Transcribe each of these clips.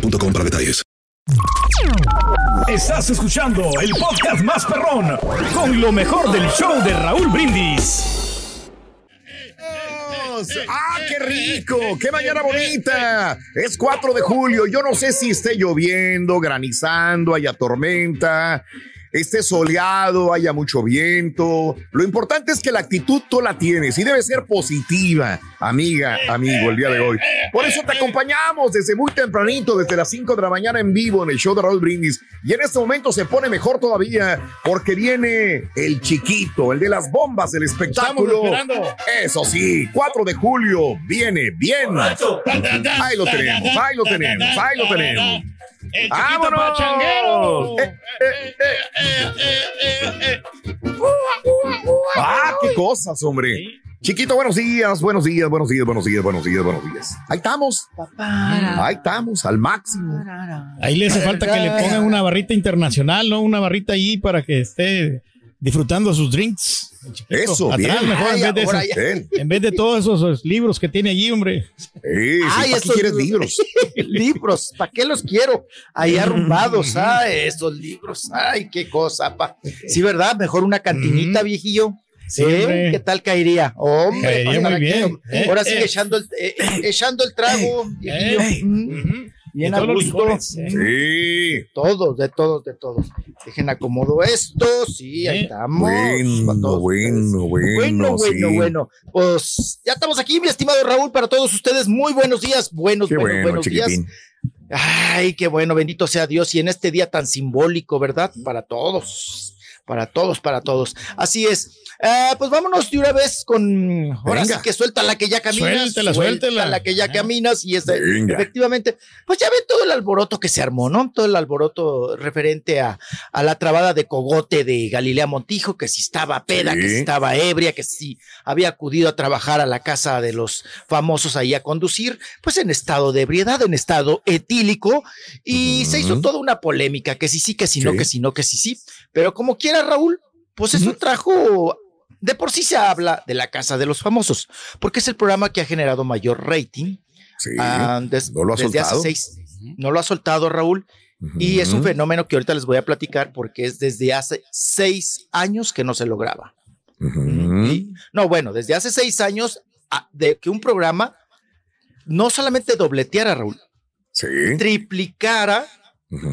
boostmobile.com para detalles. Estás escuchando el podcast más perrón con lo mejor del show de Raúl Brindis. ¡Ah, qué rico! ¡Qué mañana bonita! Es 4 de julio. Yo no sé si esté lloviendo, granizando, haya tormenta, esté soleado, haya mucho viento. Lo importante es que la actitud tú la tienes y debe ser positiva, amiga, amigo, el día de hoy. Por eso te acompañamos desde muy tempranito, desde las 5 de la mañana en vivo en el show de Raúl Brindis. Y en este momento se pone mejor todavía porque viene el chiquito, el de las bombas, el espectáculo. Eso sí, 4 de julio viene bien. Ahí lo tenemos, ahí lo tenemos, ahí lo tenemos. El chiquito. Eh, Ah, qué cosas, hombre. Chiquito, buenos días, buenos días, buenos días, buenos días, buenos días, buenos días. Ahí estamos. Ahí estamos, al máximo. Ahí le hace falta que le pongan una barrita internacional, ¿no? Una barrita ahí para que esté disfrutando sus drinks. Eso, Atrás bien. mejor en vez, de ahora eso- Bien. en vez de todos esos, esos libros que tiene allí, hombre. Sí, sí, Ay, ¿para qué esos quieres libros? libros, ¿para qué los quiero? Ahí arrumbados, ay, esos libros, ay, qué cosa, pa. Sí, ¿verdad? Mejor una cantinita, viejillo. Sí, ¿Eh? ¿Qué tal caería? Hombre, Caería ¿para muy bien. Eh, Ahora eh. sigue echando el, eh, eh, echando el trago, viejillo. Eh. Bien a los gusto. licores, ¿eh? Sí. Todos, de todos, de todos. Dejen acomodo esto, sí, ahí Eh. estamos. Bueno, bueno, bueno, Bueno, sí. bueno, bueno. Pues ya estamos aquí, mi estimado Raúl, para todos ustedes. Muy buenos días, buenos, Qué buenos, bueno, buenos días. Ay, qué bueno, bendito sea Dios. Y en este día tan simbólico, ¿verdad? Para todos, para todos, para todos. Así es. Ah, pues vámonos de una vez con. Ahora Venga. sí que suelta la que ya caminas. Suéltela, suelta suéltela. la que ya caminas. Y este, efectivamente, pues ya ven todo el alboroto que se armó, ¿no? Todo el alboroto referente a, a la trabada de cogote de Galilea Montijo, que si estaba peda, Sí. que si estaba ebria, que si había acudido a trabajar a la casa de los famosos ahí a conducir, pues en estado de ebriedad, en estado etílico, y se hizo toda una polémica, que sí, sí, que si no, que si no, que sí, sí. Pero como quiera, Raúl, pues eso trajo. De por sí se habla de la casa de los famosos, porque es el programa que ha generado mayor rating. Sí. ah, des- no lo ha desde hace soltado. seis. No lo ha soltado, Raúl. Y es un fenómeno que ahorita les voy a platicar porque es desde hace seis años que no se lograba. Y- no, bueno, desde hace seis años ah, de que un programa no solamente dobleteara, Raúl, Sí. triplicara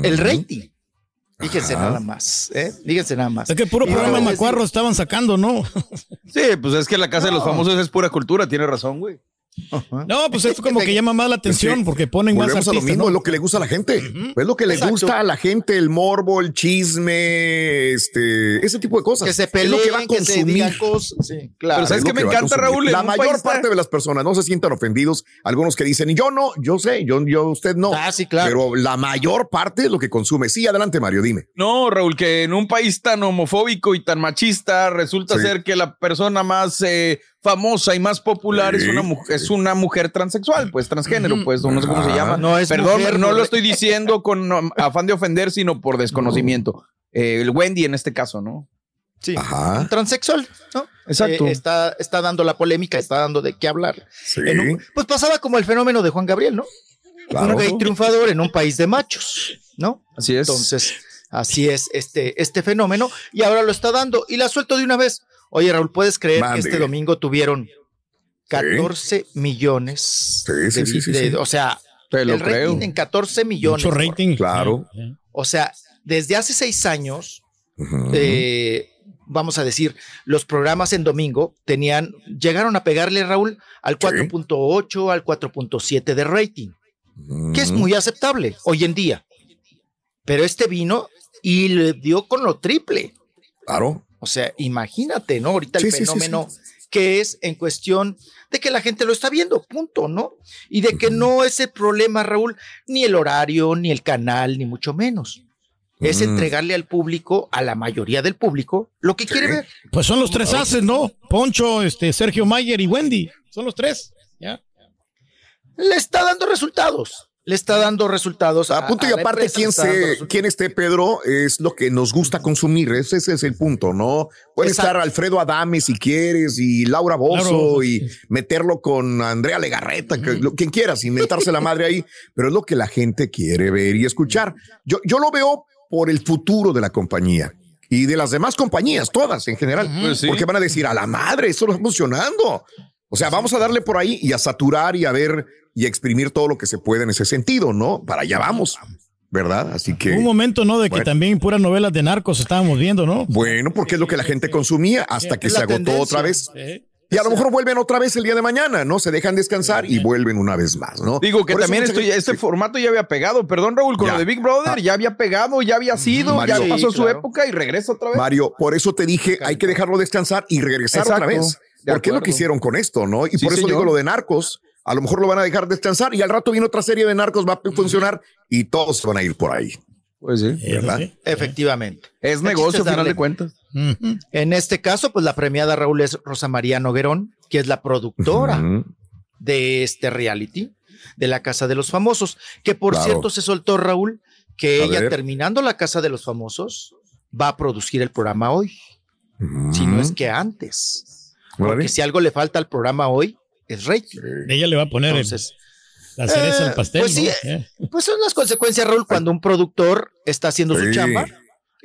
el rating. Fíjense Ajá. nada más, ¿eh? Fíjense nada más. Es que puro programa macuarro estaban sacando, ¿no? Sí, pues es que la casa de los famosos es pura cultura, tiene razón, güey. Ajá. No, pues esto como que llama más la atención Sí. porque ponen más Volvemos a lo artistas, mismo, ¿no? es lo que le gusta a la gente. Es lo que le Exacto. gusta a la gente, el morbo, el chisme, este, ese tipo de cosas. Que se es peleen, lo que va a que se consumir. digan cosas. Sí, claro. Pero ¿sabes Es me que a encanta. Raúl? La mayor parte de las personas no se sientan ofendidos. Algunos que dicen, yo no, yo sé, yo, yo, usted no. Ah, sí, claro. Pero la mayor parte es lo que consume. Sí, adelante, Mario, dime. No, Raúl, que en un país tan homofóbico y tan machista resulta Sí. ser que la persona más eh, famosa y más popular es, una, mu- es una mujer transexual, pues transgénero, pues no sé cómo se llama. No es Perdón, mujer, no lo estoy diciendo con afán de ofender, sino por desconocimiento. Eh, el Wendy en este caso, ¿no? Sí. Ajá. Un transexual, ¿no? Exacto. Eh, está, está dando la polémica, está dando de qué hablar. Sí. En un- pues pasaba como el fenómeno de Juan Gabriel, ¿no? Claro. Un gay triunfador en un país de machos, ¿no? Así es. Entonces, así es este, este fenómeno y ahora lo está dando y la suelto de una vez. Oye, Raúl, ¿puedes creer Mande. que este domingo tuvieron 14 millones Sí, sí, de, sí, sí, de- sí. o sea, Te lo el rating en 14 millones. Mucho rating. Claro. O sea, desde hace seis años, eh, vamos a decir, los programas en domingo tenían, llegaron a pegarle, Raúl, al 4.8, al 4.7 de rating, que es muy aceptable hoy en día. Pero este vino y le dio con lo triple. Claro. O sea, imagínate, ¿no? Ahorita el Sí, sí, sí, fenómeno que es en cuestión de que la gente lo está viendo, punto, ¿no? Y de que no es el problema, Raúl, ni el horario, ni el canal, ni mucho menos. Es Mm. entregarle al público, a la mayoría del público, lo que quiere ver. Pues son los tres haces, ¿no? Poncho, este, Sergio Mayer y Wendy. Son los tres. Ya. Le está dando resultados. Le está dando resultados. A punto y a aparte, quién, se, quién esté, Pedro, es lo que nos gusta consumir. Ese, ese es el punto, ¿no? Puede Exacto. estar Alfredo Adame si quieres y Laura Bozo y meterlo con Andrea Legarreta, que, lo- quien quieras, inventarse la madre ahí, pero es lo que la gente quiere ver y escuchar. Yo, yo lo veo por el futuro de la compañía. Y de las demás compañías, todas en general. Pues sí. Porque van a decir, a la madre, eso lo está funcionando. O sea, vamos a darle por ahí y a saturar y a ver y a exprimir todo lo que se puede en ese sentido, ¿no? Para allá vamos, ¿verdad? Así que, un momento, ¿no? De que también puras novelas de narcos estábamos viendo, ¿no? bueno, porque es lo que la gente consumía hasta que se agotó tendencia. otra vez. Y a lo mejor vuelven otra vez el día de mañana, ¿no? Se dejan descansar y vuelven una vez más, ¿no? Digo que Por también mucha esto- gente- este sí. formato ya había pegado. Perdón, Raúl, con Ya. lo de Big Brother Ah. ya había pegado, ya había sido, Mario. ya pasó Sí, su claro. época y regresa otra vez. Mario, por eso te dije, hay que dejarlo descansar y regresar Exacto. otra vez. De Porque es lo que hicieron con esto, ¿no? Y Sí, por eso señor. digo lo de narcos. A lo mejor lo van a dejar descansar y al rato viene otra serie de narcos, va a funcionar y todos se van a ir por ahí. Pues sí. ¿Verdad? Sí. Efectivamente. Es El negocio, final de cuentas. En este caso, pues la premiada Raúl es Rosa María Noguerón, que es la productora de este reality, de la Casa de los Famosos, que por Claro. cierto se soltó Raúl, que A ella ver. terminando la Casa de los Famosos va a producir el programa hoy, si no es que antes. Porque si algo le falta al programa hoy, es rating. Ella le va a poner el- Entonces, la cereza eh, al pastel. pues sí, ¿no? Eh. pues son las consecuencias, Raúl, cuando un productor está haciendo su chamba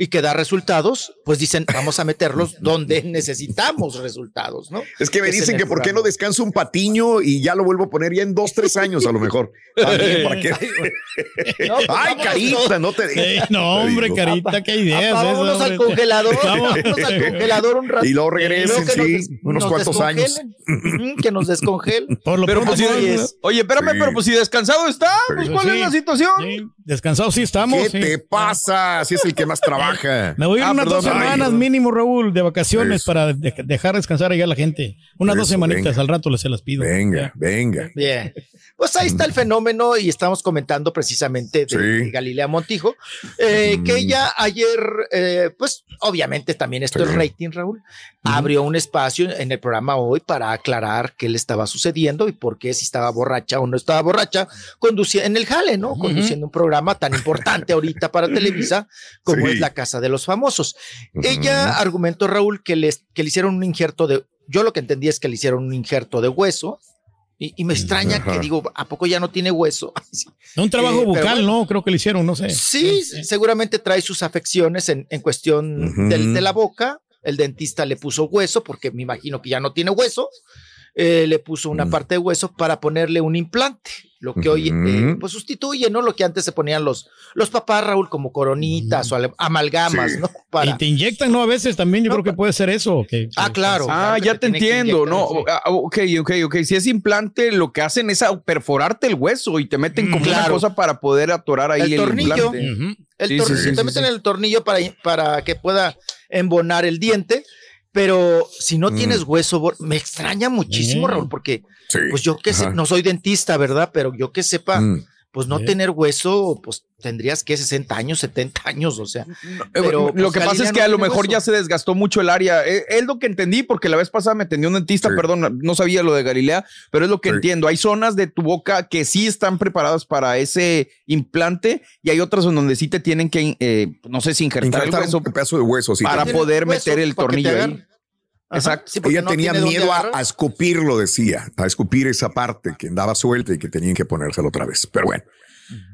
y que da resultados, pues dicen, vamos a meterlos donde necesitamos resultados, ¿no? Es que me dicen que por qué no descansa un patiño y ya lo vuelvo a poner ya en dos, tres años a lo mejor. También, ¿para qué? No, pues Ay, carita, no te Sí, digas. no, hombre, carita, qué. Apa, esas, vámonos al congelador, Vamos. vámonos al congelador un rato. Y luego regresen, sí, unos nos cuantos años. que nos descongelen. Por lo Pero pronto, pues, si- no, es- oye, espérame, Sí. pero pues si descansado está, pues. ¿cuál Sí. es la situación? sí, descansados sí estamos. ¿Qué sí. te pasa? Si es el que más trabaja. Me voy a ir Ah, unas perdón, dos semanas mínimo, Raúl, de vacaciones Eso. para de- dejar descansar allá a la gente. Unas dos semanitas venga. al rato les se las pido. Venga, Ya. venga. Bien. Pues ahí está el fenómeno y estamos comentando precisamente de, Sí. de Galilea Montijo, eh, Mm. que ella ayer, eh, pues obviamente también esto es rating, Raúl, abrió un espacio en el programa hoy para aclarar qué le estaba sucediendo y por qué si estaba borracha o no estaba borracha, conducía en el jale, ¿no? Conduciendo un programa tan importante ahorita para Televisa como Sí. es La Casa de los Famosos. Ella argumentó, Raúl, que, les, que le hicieron un injerto de, yo lo que entendí es que le hicieron un injerto de hueso. Y, y me extraña Ajá. que digo, ¿a poco ya no tiene hueso? Un trabajo Eh, bucal, bueno. ¿no? Creo que le hicieron, no sé. Sí, seguramente trae sus afecciones en, en cuestión del- de la boca. El dentista le puso hueso porque me imagino que ya no tiene hueso. Eh, le puso una Mm. parte de hueso para ponerle un implante, lo que hoy eh, pues sustituye, ¿no? Lo que antes se ponían los, los papás, Raúl, como coronitas o al- amalgamas, Sí. ¿no? Para, Y te inyectan, ¿no? A veces también yo No, creo que puede ser eso. que- Ah, que- claro. Ah, claro ya te entiendo, inyectar, no, sí. ah, ok, ok, ok, si es implante, lo que hacen es perforarte el hueso y te meten como una cosa para poder atorar ahí El el, tornillo. implante. Ujú. El Sí, tor- sí, sí, te sí, meten sí. el tornillo para, para que pueda embonar el diente, pero si no Mm. tienes hueso, me extraña muchísimo, Mm. Raúl, porque Sí. pues yo que sé, no soy dentista, ¿verdad? Pero yo que sepa, Mm. Pues no tener hueso, pues tendrías que 60 años, 70 años, o sea. Eh, Pero, lo pues, que pasa es que no a lo mejor hueso. ya se desgastó mucho el área. Eh, Es, lo que entendí, porque la vez pasada me atendió un dentista, Sí. perdón, no sabía lo de Galilea, pero es lo que Sí. entiendo. Hay zonas de tu boca que sí están preparadas para ese implante y hay otras en donde sí te tienen que, eh, no sé si injertar, Injertar el hueso un pedazo de hueso. sí. para poder hueso meter el tornillo ahí. Exacto. sí, Ella no tenía miedo a, a escupirlo, decía, a escupir esa parte que andaba suelta y que tenían que ponérselo otra vez. Pero bueno,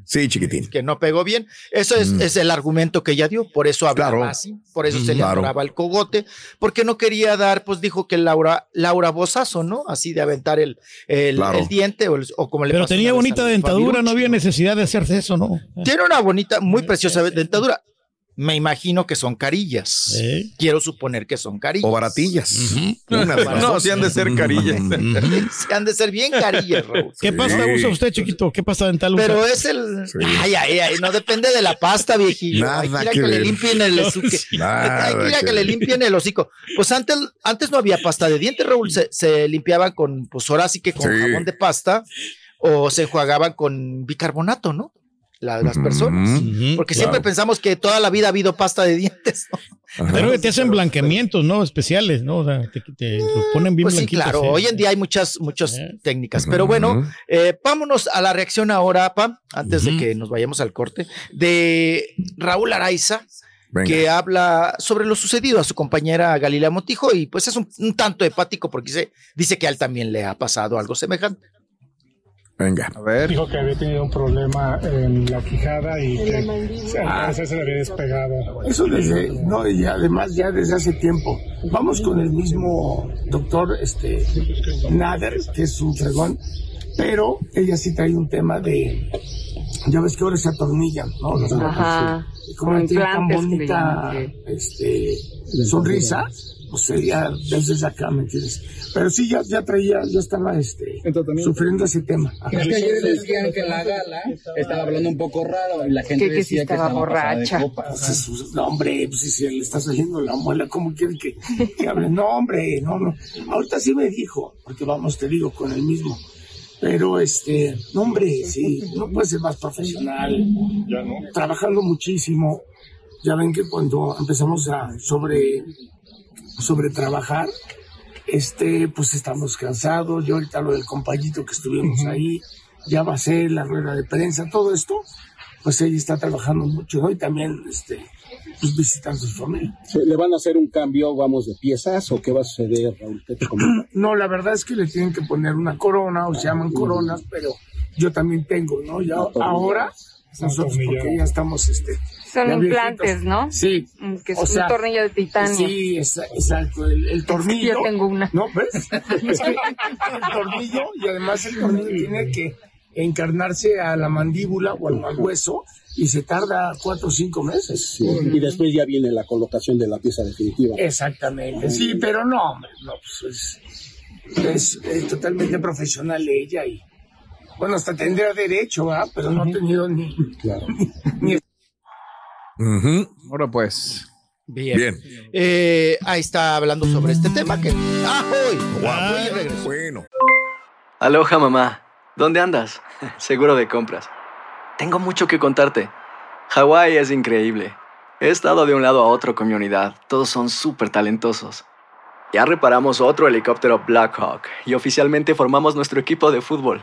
Sí, chiquitín. que no pegó bien. Eso es, Mm. es el argumento que ella dio, por eso hablaba Claro. así, por eso se le Claro. atoraba el cogote, porque no quería dar, pues dijo que Laura, Laura Bozazo, ¿no? Así de aventar el, el, Claro. el diente o, el- o como le Pero tenía bonita dentadura, Fabirucci, no había necesidad de hacerse eso, ¿no? Tiene una bonita, muy preciosa dentadura. Me imagino que son carillas. Eh. Quiero suponer que son carillas. O baratillas. De las No, sí han de ser carillas. Se han de ser bien carillas, Raúl. ¿Qué pasta usa usted, chiquito? ¿Qué pasta dental usa? Pero es el. Ay, ay, ay, no depende de la pasta, viejillo. Nada Hay que ir a que que, le limpien el hocico. Hay que ir a que le limpien el hocico. Pues antes, antes no había pasta de dientes, Raúl. Se, se limpiaban con, pues ahora sí que con Sí. jabón de pasta o se enjuagaban con bicarbonato, ¿no? La- las personas. Porque claro. siempre pensamos que toda la vida ha habido pasta de dientes. ¿no? Pero que te hacen blanqueamientos, ¿no? Especiales, ¿no? O sea, te, te lo ponen bien Pues sí, claro. sí. Hoy en día hay muchas, muchas Eh. técnicas. Pero bueno, eh, vámonos a la reacción ahora, Pam, antes de que nos vayamos al corte, de Raúl Araiza, Venga. que habla sobre lo sucedido a su compañera Galilea Montijo y pues es un, un tanto hepático porque dice, dice que a él también le ha pasado algo semejante. Venga. A ver. Dijo que había tenido un problema en la quijada y que parecer se le había despegado. Eso desde, no, y además ya desde hace tiempo. Vamos con el mismo doctor, este, Nader, que es un fregón, pero ella sí trae un tema de, ya ves que ahora se atornillan, ¿no? Los Ajá. y como tiene tan bonita, este, sonrisa, pues sería desde acá, ¿me entiendes? Pero sí, ya, ya traía, ya estaba, este, sufriendo ese tema. Es que ayer decían que en la gala estaba hablando un poco raro y la gente Que- decía que estaba estaba pasada de borracha. Pues es- no, hombre, pues si se le está saliendo la muela, ¿cómo quiere que, que hable? No, hombre, no, no. Ahorita sí me dijo, porque vamos, te digo, con el mismo. Pero, este, no, hombre, sí, no puede ser más profesional. Trabajando muchísimo. Ya ven que cuando empezamos a sobre, sobre trabajar, este, pues estamos cansados. Yo ahorita lo del compañito que estuvimos ahí, ya va a ser la rueda de prensa, todo esto, pues ella está trabajando mucho, ¿no? Y también, este, pues visitando a su familia. ¿Le van a hacer un cambio, vamos, de piezas o qué va a suceder, Raúl? ¿Qué te comenta? No, la verdad es que le tienen que poner una corona o se llaman coronas, pero yo también tengo, ¿no? Ya ahora, nosotros porque ya estamos, este... Son implantes, viejitos. ¿no? Sí. Mm, Que es O un tornillo de titanio. Sí, exacto, el, el tornillo. Yo tengo una. ¿No? ¿Ves? Es que el tornillo, y además el tornillo tiene que encarnarse a la mandíbula o al, hueso y se tarda cuatro o cinco meses. Y después ya viene la colocación de la pieza definitiva. Exactamente, sí, pero no, hombre, no, pues es, es, totalmente profesional ella y bueno, hasta tendría derecho, ¿ah? pero no ha tenido ni, ni Ahora pues. Bien. Bien. Eh, ahí está hablando sobre este tema que. ¡Ah, hoy! Regreso. Bueno. Aloha mamá, ¿dónde andas? Seguro de compras. Tengo mucho que contarte. Hawái es increíble. He estado de un lado a otro con mi unidad. Todos son súper talentosos. Ya reparamos otro helicóptero Blackhawk y oficialmente formamos nuestro equipo de fútbol.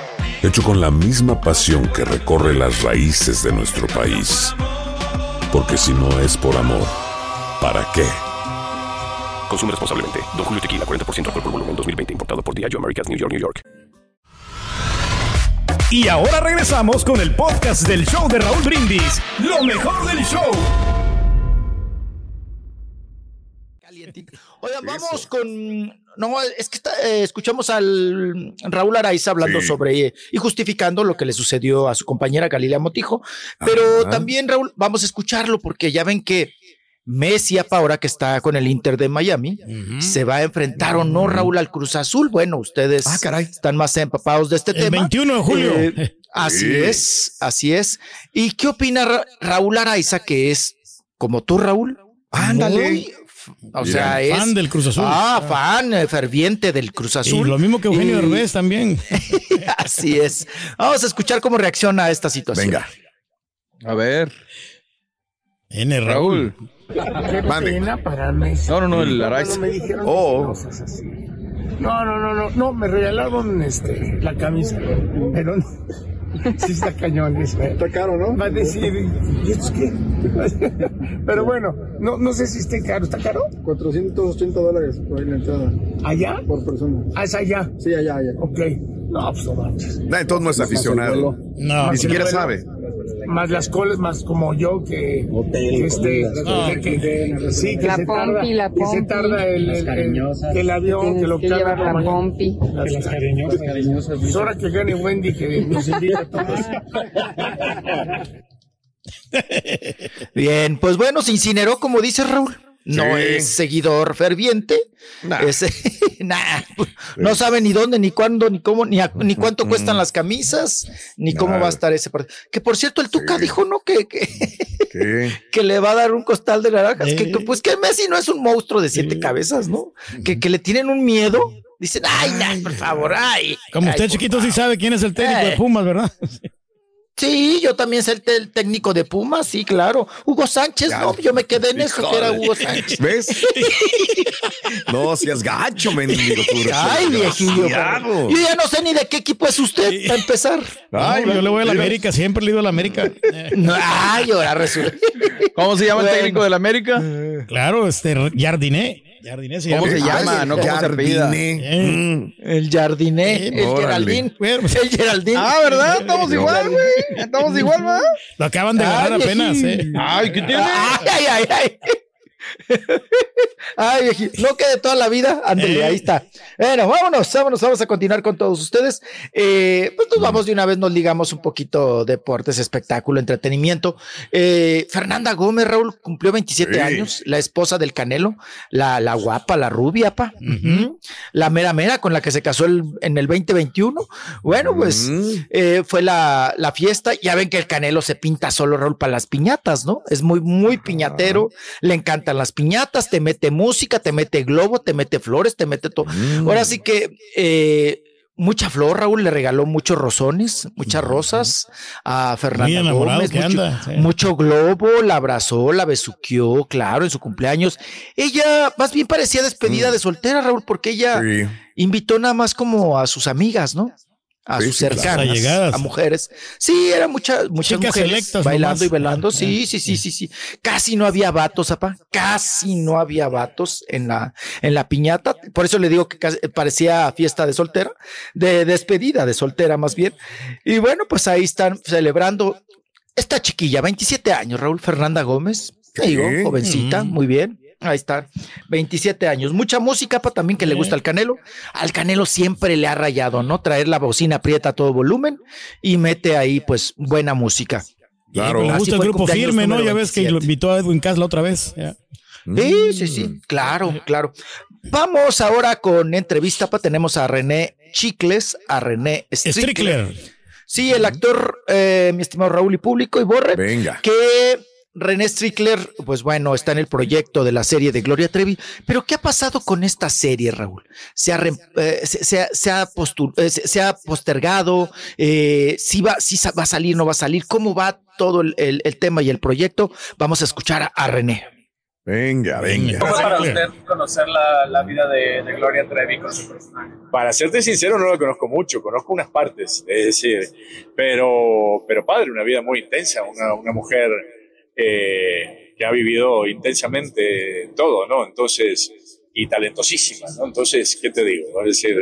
hecho con la misma pasión que recorre las raíces de nuestro país. Porque si no es por amor, ¿para qué? Consume responsablemente. Don Julio Tequila, 40% alcohol por volumen, 2020. Importado por Diageo Americas, New York, New York. Y ahora regresamos con el podcast del show de Raúl Brindis. Lo mejor del show. Oigan, vamos con. No, es que está- eh, escuchamos al Raúl Araiza hablando Sí. sobre eh, y justificando lo que le sucedió a su compañera Galilea Motijo. Pero Ajá. también, Raúl, vamos a escucharlo porque ya ven que Messi, apa, ahora que está con el Inter de Miami, se va a enfrentar o no, Raúl, al Cruz Azul. Bueno, ustedes están más empapados de este El tema. 21 de julio. Eh, así Sí. es, así es. ¿Y qué opina Ra- Raúl Araiza, que es como tú, Raúl? Ándale. Muy O sea, es. Fan del Cruz Azul. Ah, fan eh, ferviente del Cruz Azul. Y lo mismo que Eugenio Y- Derbez también. Así es. Vamos a escuchar cómo reacciona a esta situación. Venga. A ver. N. Raúl. Qué Mande. No, no, no, el dijeron Oh. cosas así. No, no, no, no, no, me regalaron este, la camisa, pero no. Sí está cañón eso. Está caro, ¿no? Va a decir, ¿y esto es qué? Pero bueno, no, no sé si esté caro. ¿Está caro? 480 dólares por ahí la entrada. ¿Allá? Por persona. Ah, es allá. Sí, allá, allá. Ok. No, pues no manches. Nah, entonces no es aficionado. No. Ni siquiera sabe. Más las colas, más como yo que, que este, que- que- sí, que La se tarda, pompi, la que se pompi. tarda el, el, el- que el avión, que lo que carga llevar la pompi. Las, Las cariñosas. cariñosas. Pues ahora que gane Wendy, que nos invita a todos. Bien, pues bueno, se incineró, como dice Raúl. No Sí. es seguidor ferviente. Nah. Es- nah, No sabe ni dónde, ni cuándo, ni cómo, ni, a- ni cuánto cuestan las camisas, ni cómo va a estar ese partido. Que por cierto, el Tuca Sí. dijo, ¿no? Que, que, que le va a dar un costal de naranjas. Sí. Que, que, pues que Messi no es un monstruo de siete cabezas, ¿no? Que, que le tienen un miedo. Dicen, ay, nah, por favor, ay. Como ay, usted chiquito sí sabe quién es el técnico de Eh. Pumas, ¿verdad? Sí, yo también sé el, técnico de Pumas, sí, claro. Hugo Sánchez, Ya, no, yo me quedé en eso que era. Hugo Sánchez. ¿Ves? No seas gacho, mendigo. Ay, viejillo. pero- Yo ya no sé ni de qué equipo es usted, para empezar. Ay, No, yo le voy a la. América, siempre le he ido a la América. Ay, ahora resulta. ¿Cómo se llama el técnico del América? Claro, este Jardiné. Jardiné se ¿Cómo llama. se llama? Ay, no, ¿cómo se apellida? Eh. El Jardiné, el órale. Geraldín. El Geraldín. Ah, ¿verdad? Estamos igual, güey. Estamos igual, ¿va? Lo acaban de Ay, ganar apenas. ¿eh? Ay, ¿qué tiene? Ay, ay, ay, ay. No quede toda la vida. Ándele, Eh. ahí está. Bueno, vámonos, vámonos, vamos a continuar con todos ustedes. Eh, pues nos vamos de una vez, nos ligamos un poquito deportes, espectáculo, entretenimiento. Eh, Fernanda Gómez, Raúl, cumplió 27 Sí. años, la esposa del Canelo, la, la guapa, la rubia, pa. La mera mera con la que se casó el- en el 2021. Bueno, pues eh, fue la, la fiesta. Ya ven que el Canelo se pinta solo, Raúl, para las piñatas, ¿no? Es muy, muy piñatero. Le encantan las piñatas, te mete música, te mete globo, te mete flores, te mete todo. Mm. Ahora sí que eh, mucha flor, Raúl, le regaló muchos rosones, muchas rosas a enamorado Gómez, mucho, anda, sí. mucho globo, la abrazó, la besuqueó, claro, en su cumpleaños. Ella más bien parecía despedida de soltera, Raúl, porque ella Sí. invitó nada más como a sus amigas, ¿no? A Sí, sus sí, cercanas, Allegadas. a mujeres. Sí, eran muchas, muchas Chicas mujeres bailando nomás. y velando. Sí, sí, sí, sí, sí. Casi no había vatos, apa. Casi no había vatos en la, en la piñata. Por eso le digo que casi- parecía fiesta de soltera, de despedida de soltera más bien. Y bueno, pues ahí están celebrando esta chiquilla, 27 años, Raúl Fernanda Gómez. Te digo, Sí. jovencita, muy bien. Ahí está, 27 años. Mucha música, pa, también que le gusta al Canelo. Al Canelo siempre le ha rayado, ¿no? Traer la bocina aprieta a todo volumen y mete ahí, pues, buena música. Claro. Le gusta el grupo firme, ¿no? Ya ves que 27. lo invitó a Edwin Casla otra vez. ya. Sí, sí, sí, claro, claro. Vamos ahora con entrevista, pa. Tenemos a René Chicles, a René Strickler. Strickler. Sí, el actor, eh, mi estimado Raúl y público y Borre. Venga. que René Strickler, pues bueno, está en el proyecto de la serie de Gloria Trevi, pero ¿qué ha pasado con esta serie, Raúl? Se ha, re- eh, se, se ha, se ha eh, se- se ha postergado, eh, si va, si va a salir, no va a salir, cómo va todo el, el- el tema y el proyecto. Vamos a escuchar a, a René. Venga, venga. ¿Cómo fue para usted conocer la, la vida de, de Gloria Trevi con su personaje? Para serte sincero, no la conozco mucho, conozco unas partes, es decir, pero, pero padre, una vida muy intensa, una, una mujer eh, que ha vivido intensamente todo, ¿no? Entonces, y talentosísima, ¿no? Entonces, ¿qué te digo? Es decir,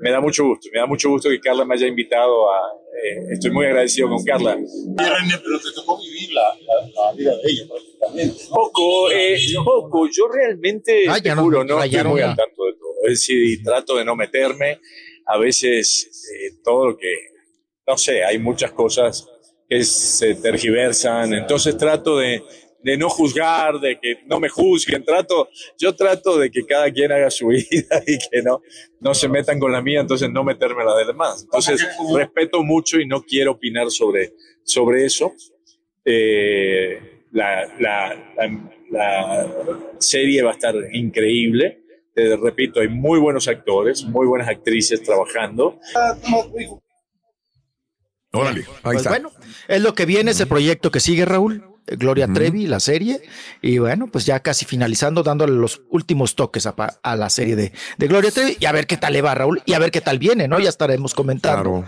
me da mucho gusto, me da mucho gusto que Carla me haya invitado a... eh, estoy muy agradecido con Carla. pero te tocó vivir la, la, la vida de ella prácticamente. ¿no? Poco, eh, poco. Yo realmente, Ah, te ya no, juro, no estoy muy al tanto de todo. Es decir, y trato de no meterme. A veces eh, todo lo que, no sé, hay muchas cosas que se tergiversan. Entonces trato de, de no juzgar, de que no me juzguen. Trato, yo trato de que cada quien haga su vida y que no, no se metan con la mía, entonces no meterme la de demás. Entonces respeto mucho y no quiero opinar sobre, sobre eso. Eh, la, la, la- la serie va a estar increíble. Te repito, hay muy buenos actores, muy buenas actrices trabajando. Órale, ahí Pues está. bueno, es lo que viene, es el proyecto que sigue Raúl. Gloria Trevi, la serie. Y bueno, pues ya casi finalizando, dándole los últimos toques a, la serie de, de Gloria Trevi. Y a ver qué tal le va, Raúl. Y a ver qué tal viene, ¿no? Ya estaremos comentando.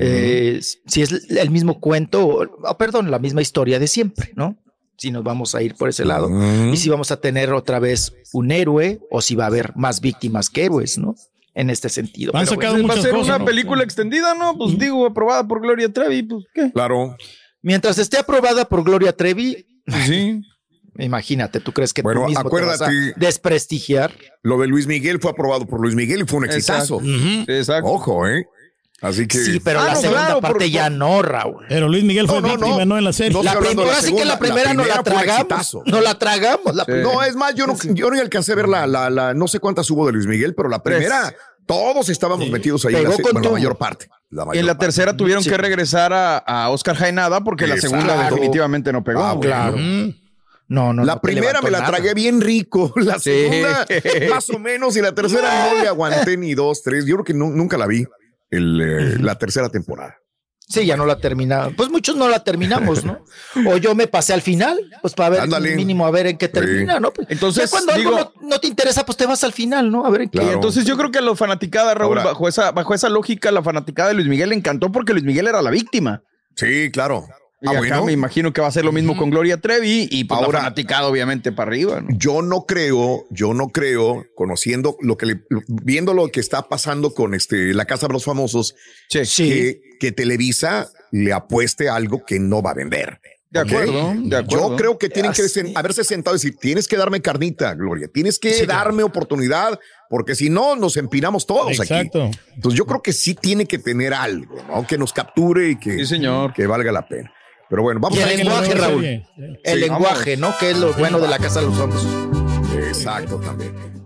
eh, si es el mismo cuento, o, o, perdón, la misma historia de siempre, ¿no? Si nos vamos a ir por ese lado. Y si vamos a tener otra vez un héroe o si va a haber más víctimas que héroes, ¿no? En este sentido. Han Pero sacado bueno. Va a ser cosas, una ¿no? película extendida, ¿no? Pues digo, aprobada por Gloria Trevi, pues qué. Claro. Mientras esté aprobada por Gloria Trevi, Sí. imagínate, ¿tú crees que Bueno, tú mismo te vas a acuérdate- desprestigiar? Lo de Luis Miguel fue aprobado por Luis Miguel y fue un exitazo. Exacto. Exacto. Ojo, ¿eh? Así que. Sí, pero Ah, la no, segunda claro, parte por- ya no, Raúl. Pero Luis Miguel fue No, no, víctima, no. ¿no? En la serie. No La primera, la ahora sí que la primera no la primera fue un tragamos. No la tragamos. La Sí. No, es más, yo no, yo no alcancé a ver la, la, la- no sé cuántas hubo de Luis Miguel, pero la primera, todos estábamos metidos ahí, en la, Pegó bueno, la todo. mayor parte. La mayor en la parte. tercera tuvieron Sí. que regresar a, a Oscar Jaenada porque la segunda definitivamente no pegó. Ah, claro. No, no. La no primera me la nada. tragué bien rico, la Sí. segunda más o menos y la tercera no le aguanté ni dos, tres. Yo creo que nu- nunca la vi el, eh, la tercera temporada. Sí, ya no la terminamos. Pues muchos no la terminamos, ¿no? O yo me pasé al final, pues para ver Ándale. mínimo a ver en qué termina, ¿no? Pues, Entonces, ya cuando algo no, no te interesa, pues te vas al final, ¿no? A ver en qué. Y entonces yo creo que a la fanaticada, Raúl, Ahora- bajo, esa, bajo esa lógica, la fanaticada de Luis Miguel le encantó porque Luis Miguel era la víctima. Sí, claro. Y Ah, acá bueno. me imagino que va a ser lo mismo con Gloria Trevi y pues Ahora- obviamente para arriba. ¿no? Yo no creo, yo no creo, conociendo lo que le, viendo lo que está pasando con este la Casa de los Famosos, que, que Televisa le apueste a algo que no va a vender. De acuerdo, de acuerdo. Yo creo que tienen que Así. sen- haberse sentado y decir, tienes que darme carnita, Gloria, tienes que darme oportunidad, porque si no, nos empinamos todos Exacto. aquí. Entonces yo creo que sí tiene que tener algo, ¿no? Que nos capture y que, Sí, señor. que valga la pena. Pero bueno, vamos Y a el que la lenguaje, Raúl. El Sí, lenguaje, ¿no? Que es lo bueno de la casa de los famosos. Exacto, también.